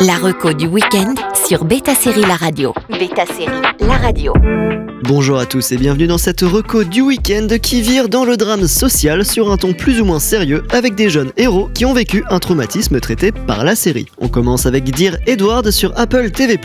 La reco du week-end sur Beta Série La Radio. Beta Série La Radio. Bonjour à tous et bienvenue dans cette reco du week-end qui vire dans le drame social sur un ton plus ou moins sérieux avec des jeunes héros qui ont vécu un traumatisme traité par la série. On commence avec Dear Edward sur Apple TV+.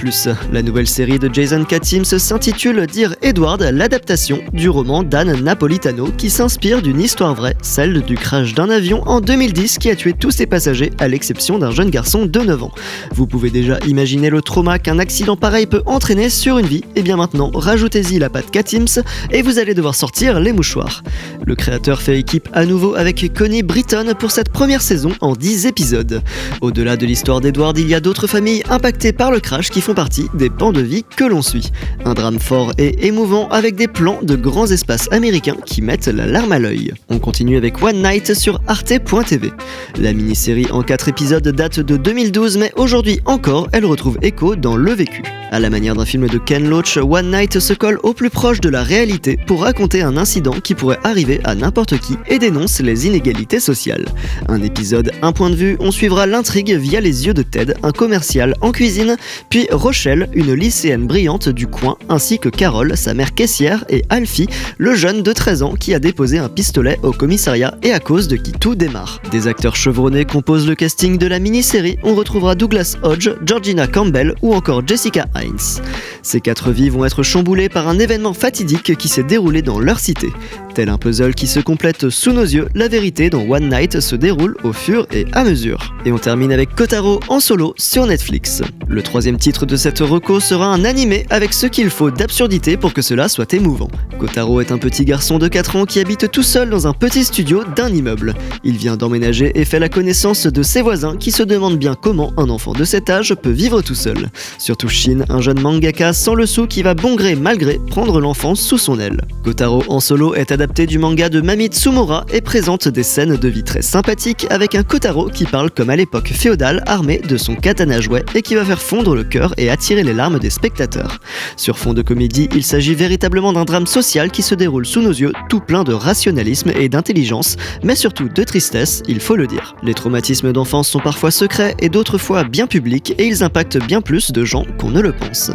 La nouvelle série de Jason Katims s'intitule Dear Edward, l'adaptation du roman d'Anne Napolitano qui s'inspire d'une histoire vraie, celle du crash d'un avion en 2010 qui a tué tous ses passagers à l'exception d'un jeune garçon de 9 ans. Vous pouvez déjà imaginer le trauma qu'un accident pareil peut entraîner sur une vie, et bien maintenant, rajoutez-y la pâte Katims et vous allez devoir sortir les mouchoirs. Le créateur fait équipe à nouveau avec Connie Britton pour cette première saison en 10 épisodes. Au-delà de l'histoire d'Edward, il y a d'autres familles impactées par le crash qui font partie des pans de vie que l'on suit. Un drame fort et émouvant avec des plans de grands espaces américains qui mettent la larme à l'œil. On continue avec One Night sur arte.tv. La mini-série en 4 épisodes date de 2012 mais aujourd'hui encore, elle retrouve écho dans le vécu. À la manière d'un film de Ken Loach, One Night se colle au plus proche de la réalité pour raconter un incident qui pourrait arriver à n'importe qui et dénonce les inégalités sociales. Un épisode, un point de vue, on suivra l'intrigue via les yeux de Ted, un commercial en cuisine, puis Rochelle, une lycéenne brillante du coin, ainsi que Carole, sa mère caissière, et Alfie, le jeune de 13 ans qui a déposé un pistolet au commissariat et à cause de qui tout démarre. Des acteurs chevronnés composent le casting de la mini-série, on retrouvera Douglas Hodge, Georgina Campbell ou encore Jessica Hines. Ces quatre vies vont être chamboulées par un événement fatidique qui s'est déroulé dans leur cité. Tel un puzzle qui se complète sous nos yeux, la vérité dans One Night se déroule au fur et à mesure. Et on termine avec Kotaro en solo sur Netflix. Le troisième titre de cette reco sera un animé avec ce qu'il faut d'absurdité pour que cela soit émouvant. Kotaro est un petit garçon de 4 ans qui habite tout seul dans un petit studio d'un immeuble. Il vient d'emménager et fait la connaissance de ses voisins qui se demandent bien comment un enfant de cet âge peut vivre tout seul. Surtout Shin, un jeune mangaka sans le sou qui va bon gré mal gré prendre l'enfance sous son aile. Kotaro en solo est adapté du manga de Mamie Tsumura et présente des scènes de vie très sympathiques avec un Kotaro qui parle comme à l'époque féodale armé de son katana jouet et qui va faire fondre le cœur et attirer les larmes des spectateurs. Sur fond de comédie, il s'agit véritablement d'un drame social qui se déroule sous nos yeux, tout plein de rationalisme et d'intelligence, mais surtout de tristesse, il faut le dire. Les traumatismes d'enfance sont parfois secrets et d'autres fois bien publics et ils impactent bien plus de gens qu'on ne le pense.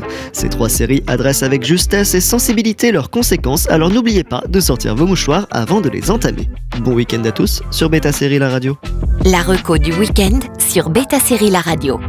Trois séries adressent avec justesse et sensibilité leurs conséquences, alors n'oubliez pas de sortir vos mouchoirs avant de les entamer. Bon week-end à tous sur Beta Série La Radio. La reco du week-end sur Beta Série La Radio.